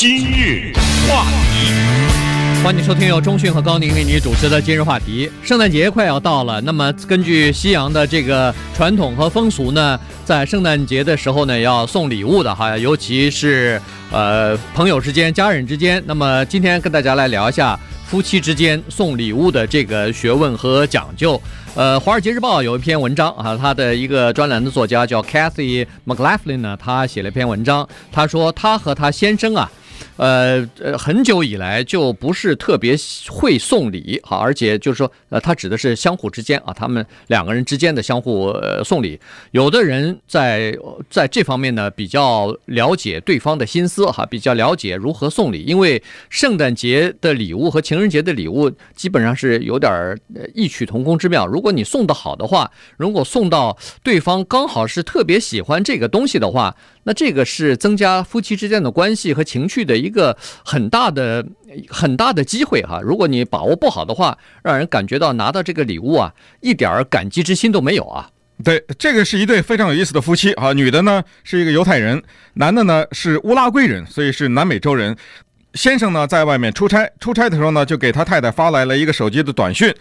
今日话题，欢迎收听由中讯和高宁为你主持的今日话题。圣诞节快要到了，那么根据西洋的这个传统和风俗呢，在圣诞节的时候呢，要送礼物的哈，尤其是呃朋友之间、家人之间。那么今天跟大家来聊一下夫妻之间送礼物的这个学问和讲究。呃，《华尔街日报》有一篇文章啊，他的一个专栏的作家叫 Cathy McLaughlin 呢，他写了一篇文章，他说他和他先生啊。呃呃，很久以来就不是特别会送礼哈，而且就是说，呃，他指的是相互之间啊，他们两个人之间的相互呃送礼。有的人在在这方面呢比较了解对方的心思哈，比较了解如何送礼，因为圣诞节的礼物和情人节的礼物基本上是有点异曲同工之妙。如果你送得好的话，如果送到对方刚好是特别喜欢这个东西的话，那这个是增加夫妻之间的关系和情趣的一个很大的、很大的机会哈。如果你把握不好的话，让人感觉到拿到这个礼物啊，一点感激之心都没有啊。对，这个是一对非常有意思的夫妻啊。女的呢是一个犹太人，男的呢是乌拉圭人，所以是南美洲人。先生呢在外面出差，出差的时候呢就给他太太发来了一个手机的短讯，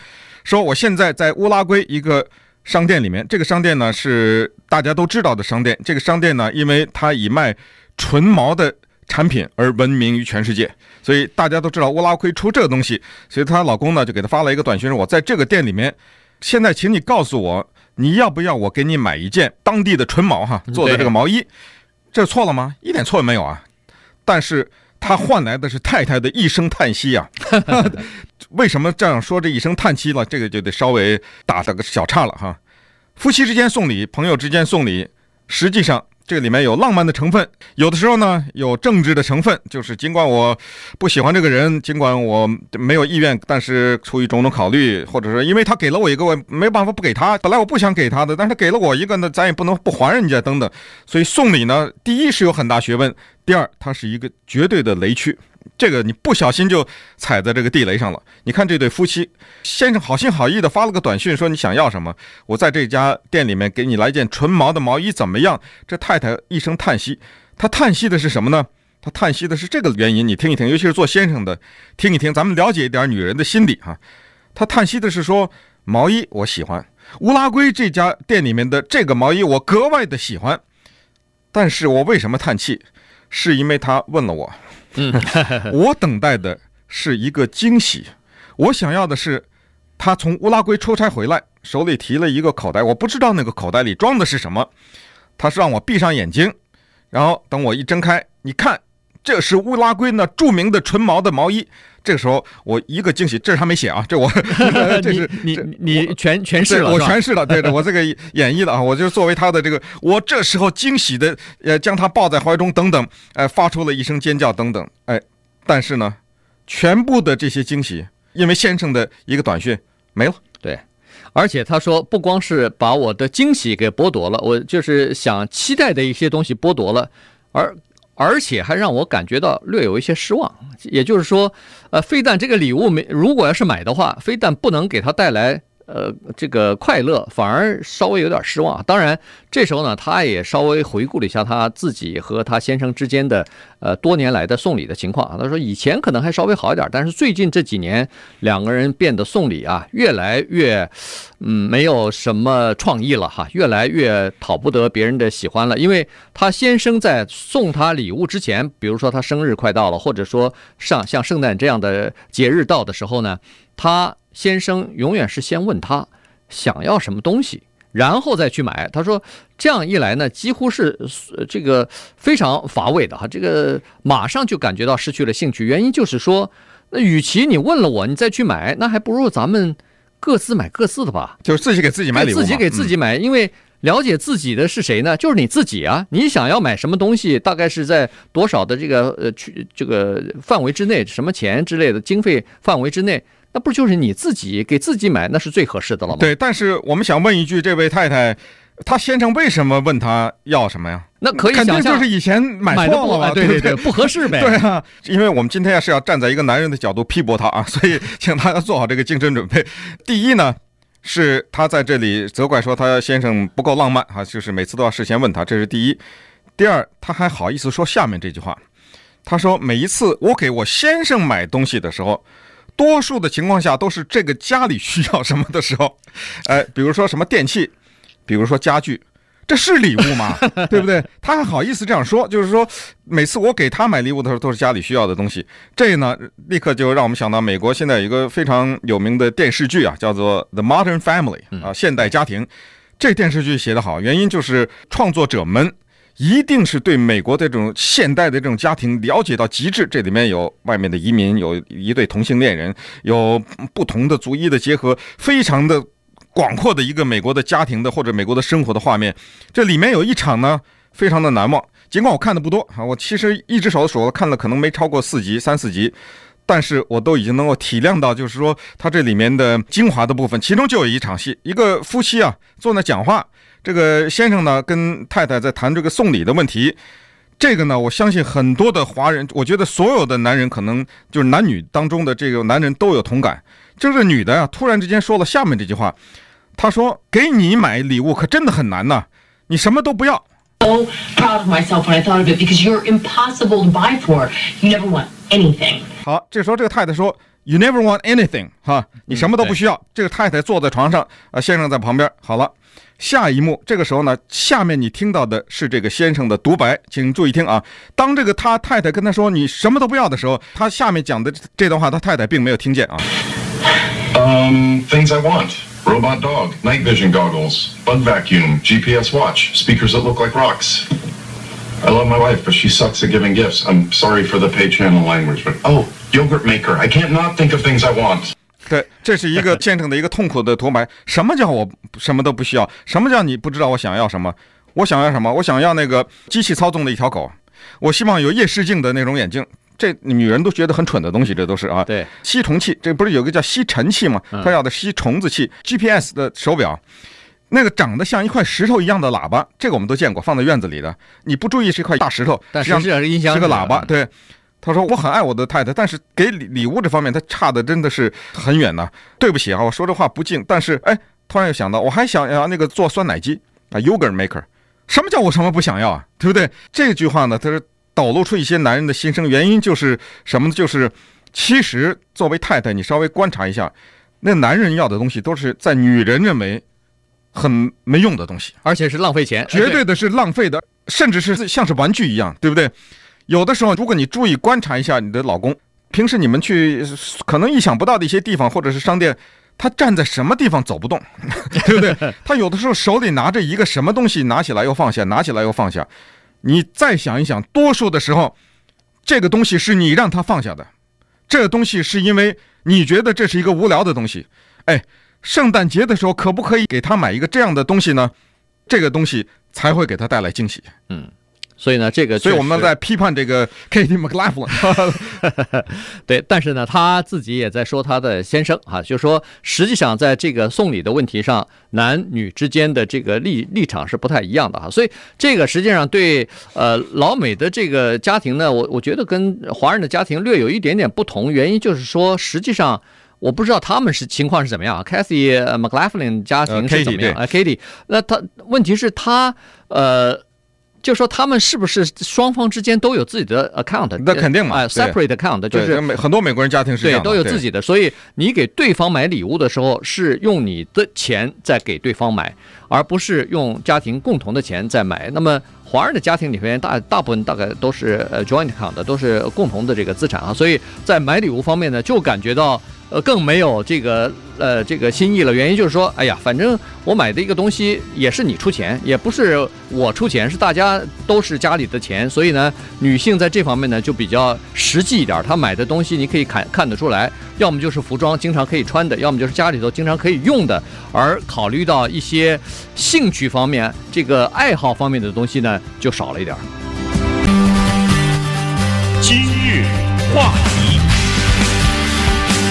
说我现在在乌拉圭一个。商店里面，这个商店呢是大家都知道的商店。这个商店呢，因为它以卖纯毛的产品而闻名于全世界，所以大家都知道乌拉圭出这个东西。所以她老公呢就给她发了一个短信说：“我在这个店里面，现在请你告诉我，你要不要我给你买一件当地的纯毛哈做的这个毛衣？这错了吗？一点错也没有啊。但是他换来的是太太的一声叹息呀。”为什么这样说这一声叹息了？这个就得稍微打了个小岔了哈。夫妻之间送礼，朋友之间送礼，实际上这个里面有浪漫的成分，有的时候呢有政治的成分，就是尽管我不喜欢这个人，尽管我没有意愿，但是出于种种考虑，或者说因为他给了我一个，我没办法不给他。本来我不想给他的，但是他给了我一个呢，咱也不能不还人家等等。所以送礼呢，第一是有很大学问，第二它是一个绝对的雷区。这个你不小心就踩在这个地雷上了。你看这对夫妻，先生好心好意的发了个短信说，你想要什么？我在这家店里面给你来件纯毛的毛衣，怎么样？这太太一声叹息，她叹息的是什么呢？她叹息的是这个原因，你听一听，尤其是做先生的，听一听，咱们了解一点女人的心理哈。她叹息的是说，毛衣我喜欢，乌拉圭这家店里面的这个毛衣我格外的喜欢，但是我为什么叹气？是因为他问了我。嗯，我等待的是一个惊喜。我想要的是，他从乌拉圭出差回来，手里提了一个口袋，我不知道那个口袋里装的是什么。他是让我闭上眼睛，然后等我一睁开，你看，这是乌拉圭那著名的纯毛的毛衣。这个时候，我一个惊喜，这是他没写啊，这我 这是你你你全诠释了，我诠释了，对的，我这个演绎了啊，我就作为他的这个，我这时候惊喜的呃将他抱在怀中等等，哎、呃，发出了一声尖叫等等，哎，但是呢，全部的这些惊喜，因为先生的一个短讯没了，对，而且他说不光是把我的惊喜给剥夺了，我就是想期待的一些东西剥夺了，而。而且还让我感觉到略有一些失望，也就是说，呃，非但这个礼物没，如果要是买的话，非但不能给他带来。呃，这个快乐反而稍微有点失望。当然，这时候呢，他也稍微回顾了一下他自己和他先生之间的呃多年来的送礼的情况啊。他说以前可能还稍微好一点，但是最近这几年两个人变得送礼啊越来越嗯没有什么创意了哈，越来越讨不得别人的喜欢了。因为他先生在送他礼物之前，比如说他生日快到了，或者说上像圣诞这样的节日到的时候呢，他。先生永远是先问他想要什么东西，然后再去买。他说这样一来呢，几乎是这个非常乏味的哈，这个马上就感觉到失去了兴趣。原因就是说，那与其你问了我，你再去买，那还不如咱们各自买各自的吧。就是自己给自己买礼物，自己给自己买，因为了解自己的是谁呢？就是你自己啊。你想要买什么东西，大概是在多少的这个呃去这个范围之内，什么钱之类的经费范围之内。那不就是你自己给自己买，那是最合适的了吗？对，但是我们想问一句，这位太太，她先生为什么问她要什么呀？那可以想象，就是以前买错了吧？对对对，不合适呗。对啊，因为我们今天是要站在一个男人的角度批驳他啊，所以 请大家做好这个精神准备。第一呢，是他在这里责怪说他先生不够浪漫啊，就是每次都要事先问他，这是第一。第二，他还好意思说下面这句话。他说每一次我给我先生买东西的时候，多数的情况下都是这个家里需要什么的时候，哎，比如说什么电器，比如说家具。这是礼物吗？对不对？他还好意思这样说，就是说，每次我给他买礼物的时候，都是家里需要的东西。这呢，立刻就让我们想到美国现在有一个非常有名的电视剧啊，叫做《The Modern Family》啊，现代家庭。这电视剧写得好，原因就是创作者们一定是对美国的这种现代的这种家庭了解到极致。这里面有外面的移民，有一对同性恋人，有不同的族裔的结合，非常的。广阔的一个美国的家庭的或者美国的生活的画面，这里面有一场呢，非常的难忘。尽管我看的不多啊，我其实一只手数了，看了可能没超过四集、三四集，但是我都已经能够体谅到，就是说它这里面的精华的部分。其中就有一场戏，一个夫妻啊坐那讲话，这个先生呢跟太太在谈这个送礼的问题。这个呢，我相信很多的华人，我觉得所有的男人可能就是男女当中的这个男人都有同感。这个女的呀，突然之间说了下面这句话。他说：“给你买礼物可真的很难呐，你什么都不要。” So proud of myself when I thought of it because you're impossible to buy for. Never want anything. 好，这时候这个太太说：“You never want anything，哈，你什么都不需要。嗯”这个太太坐在床上，啊，先生在旁边。好了，下一幕，这个时候呢，下面你听到的是这个先生的独白，请注意听啊。当这个他太太跟他说“你什么都不要”的时候，他下面讲的这段话，他太太并没有听见啊。Um, things I want. Robot dog, night vision goggles, bug vacuum, GPS watch, speakers that look like rocks. I love my wife, but she sucks at giving gifts. I'm sorry for the pay channel language, but oh, yogurt maker. I can't not think of things I want. 对，这是一个先生的一个痛苦的独白。什么叫我什么都不需要？什么叫你不知道我想要什么？我想要什么？我想要那个机器操纵的一条狗。我希望有夜视镜的那种眼镜。这女人都觉得很蠢的东西，这都是啊。对，吸虫器，这不是有个叫吸尘器吗？他要的吸虫子器。GPS 的手表，那个长得像一块石头一样的喇叭，这个我们都见过，放在院子里的。你不注意是一块大石头，但实际上是音箱，是个喇叭。对，他说我很爱我的太太，但是给礼礼物这方面他差的真的是很远呢。对不起啊，我说这话不敬，但是哎，突然又想到，我还想要那个做酸奶机啊，yogurt maker。什么叫我什么不想要啊？对不对？这句话呢，他是。抖露出一些男人的心声，原因就是什么呢？就是其实作为太太，你稍微观察一下，那男人要的东西都是在女人认为很没用的东西，而且是浪费钱，绝对的是浪费的，甚至是像是玩具一样，对不对？有的时候，如果你注意观察一下你的老公，平时你们去可能意想不到的一些地方或者是商店，他站在什么地方走不动，对不对？他有的时候手里拿着一个什么东西，拿起来又放下，拿起来又放下。你再想一想，多数的时候，这个东西是你让他放下的，这个东西是因为你觉得这是一个无聊的东西。哎，圣诞节的时候可不可以给他买一个这样的东西呢？这个东西才会给他带来惊喜。嗯。所以呢，这个所以我们在批判这个 Katie McLaughlin，对，但是呢，他自己也在说他的先生哈，就是说实际上在这个送礼的问题上，男女之间的这个立立场是不太一样的哈。所以这个实际上对呃老美的这个家庭呢，我我觉得跟华人的家庭略有一点点不同，原因就是说实际上我不知道他们是情况是怎么样，Kathy McLaughlin 家庭是怎么样啊？Katie，那他问题是他呃。就说他们是不是双方之间都有自己的 account？那肯定嘛，哎，separate account 就是美很多美国人家庭是这样，对，都有自己的。所以你给对方买礼物的时候，是用你的钱在给对方买，而不是用家庭共同的钱在买。那么华人的家庭里面大大部分大概都是呃 joint account，都是共同的这个资产啊。所以在买礼物方面呢，就感觉到。呃，更没有这个呃这个心意了。原因就是说，哎呀，反正我买的一个东西也是你出钱，也不是我出钱，是大家都是家里的钱。所以呢，女性在这方面呢就比较实际一点。她买的东西你可以看看得出来，要么就是服装经常可以穿的，要么就是家里头经常可以用的。而考虑到一些兴趣方面、这个爱好方面的东西呢，就少了一点。今日话题。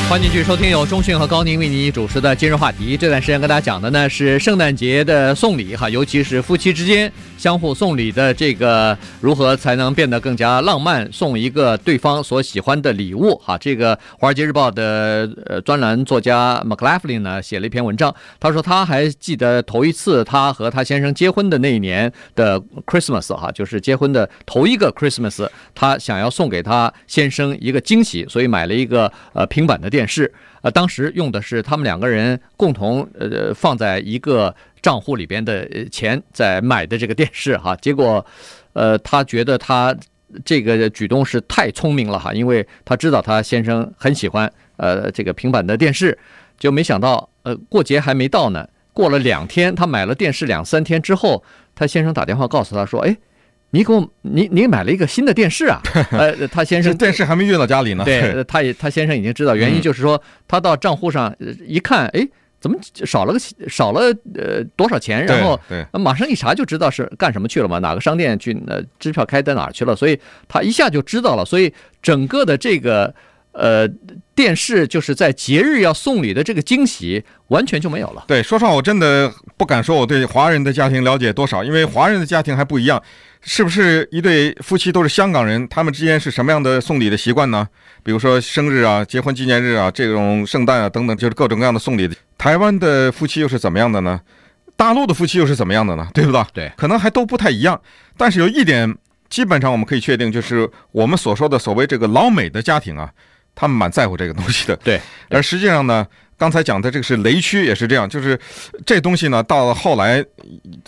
欢迎继续收听由中讯和高宁为你主持的今日话题。这段时间跟大家讲的呢是圣诞节的送礼哈，尤其是夫妻之间相互送礼的这个如何才能变得更加浪漫，送一个对方所喜欢的礼物哈。这个《华尔街日报》的呃专栏作家 McLaughlin 呢写了一篇文章，他说他还记得头一次他和他先生结婚的那一年的 Christmas 哈，就是结婚的头一个 Christmas，他想要送给他先生一个惊喜，所以买了一个呃平板的电。电视，呃，当时用的是他们两个人共同呃放在一个账户里边的钱在买的这个电视哈，结果，呃，他觉得他这个举动是太聪明了哈，因为他知道他先生很喜欢呃这个平板的电视，就没想到呃过节还没到呢，过了两天，他买了电视两三天之后，他先生打电话告诉他说，哎。你给我，你你买了一个新的电视啊？呃，他先生电视还没运到家里呢。对，他也他先生已经知道原因，就是说他到账户上一看，哎，怎么少了个少了呃多少钱？然后马上一查就知道是干什么去了嘛，哪个商店去？呃，支票开在哪儿去了？所以他一下就知道了。所以整个的这个呃电视就是在节日要送礼的这个惊喜完全就没有了。对，说实话，我真的不敢说我对华人的家庭了解多少，因为华人的家庭还不一样。是不是一对夫妻都是香港人？他们之间是什么样的送礼的习惯呢？比如说生日啊、结婚纪念日啊、这种圣诞啊等等，就是各种各样的送礼。台湾的夫妻又是怎么样的呢？大陆的夫妻又是怎么样的呢？对不对？对，可能还都不太一样。但是有一点，基本上我们可以确定，就是我们所说的所谓这个老美的家庭啊，他们蛮在乎这个东西的。对，而实际上呢。刚才讲的这个是雷区，也是这样，就是这东西呢，到了后来，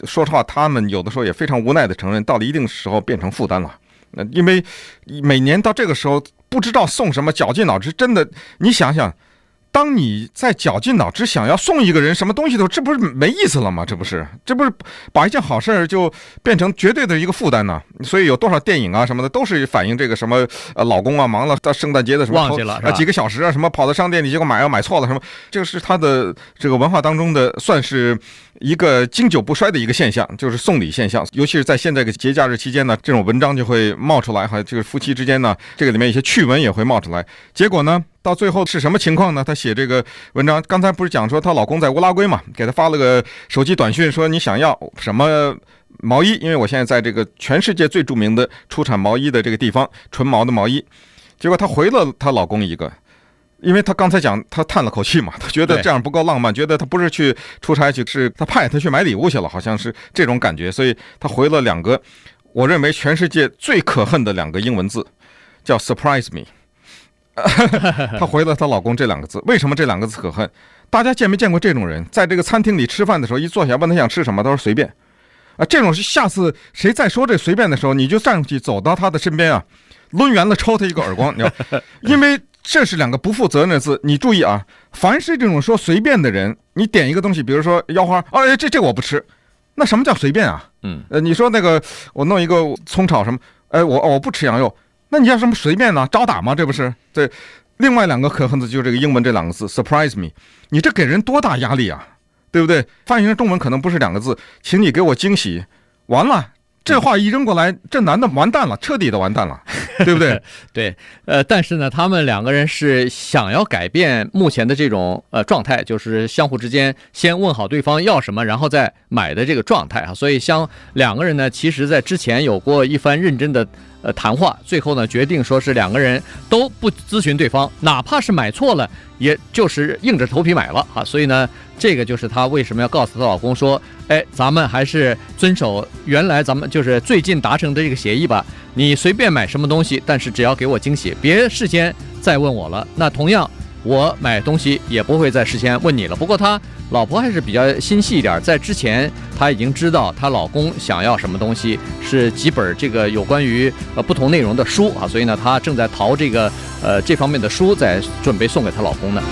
说实话，他们有的时候也非常无奈的承认，到了一定时候变成负担了。那因为每年到这个时候，不知道送什么，绞尽脑汁，真的，你想想。当你在绞尽脑汁想要送一个人什么东西的时候，这不是没意思了吗？这不是，这不是把一件好事儿就变成绝对的一个负担呢？所以有多少电影啊什么的都是反映这个什么呃老公啊忙了到圣诞节的时候忘记了啊几个小时啊什么跑到商店里结果买要买错了什么，这个是他的这个文化当中的算是一个经久不衰的一个现象，就是送礼现象，尤其是在现在这个节假日期间呢，这种文章就会冒出来哈，这个夫妻之间呢，这个里面一些趣闻也会冒出来，结果呢？到最后是什么情况呢？她写这个文章，刚才不是讲说她老公在乌拉圭嘛，给她发了个手机短讯，说你想要什么毛衣？因为我现在在这个全世界最著名的出产毛衣的这个地方，纯毛的毛衣。结果她回了她老公一个，因为她刚才讲，她叹了口气嘛，她觉得这样不够浪漫，觉得她不是去出差去，是她派她去买礼物去了，好像是这种感觉，所以她回了两个，我认为全世界最可恨的两个英文字，叫 surprise me。她回了她老公这两个字，为什么这两个字可恨？大家见没见过这种人？在这个餐厅里吃饭的时候，一坐下问他想吃什么，他说随便。啊，这种是下次谁再说这随便的时候，你就站上去走到他的身边啊，抡圆了抽他一个耳光。你知道，因为这是两个不负责任的字。你注意啊，凡是这种说随便的人，你点一个东西，比如说腰花，哎，这这我不吃，那什么叫随便啊？嗯，呃，你说那个我弄一个葱炒什么，哎，我我不吃羊肉。那你叫什么随便呢？招打吗？这不是这。另外两个可恨的就是这个英文这两个字，surprise me。你这给人多大压力啊？对不对？翻译成中文可能不是两个字，请你给我惊喜。完了，这话一扔过来，这男的完蛋了，彻底的完蛋了，对不对？对。呃，但是呢，他们两个人是想要改变目前的这种呃状态，就是相互之间先问好对方要什么，然后再买的这个状态啊。所以，相两个人呢，其实在之前有过一番认真的。呃，谈话最后呢，决定说是两个人都不咨询对方，哪怕是买错了，也就是硬着头皮买了啊。所以呢，这个就是她为什么要告诉她老公说，哎，咱们还是遵守原来咱们就是最近达成的这个协议吧。你随便买什么东西，但是只要给我惊喜，别事先再问我了。那同样。我买东西也不会再事先问你了。不过他老婆还是比较心细一点，在之前他已经知道她老公想要什么东西，是几本这个有关于呃不同内容的书啊，所以呢，她正在淘这个呃这方面的书，在准备送给她老公呢。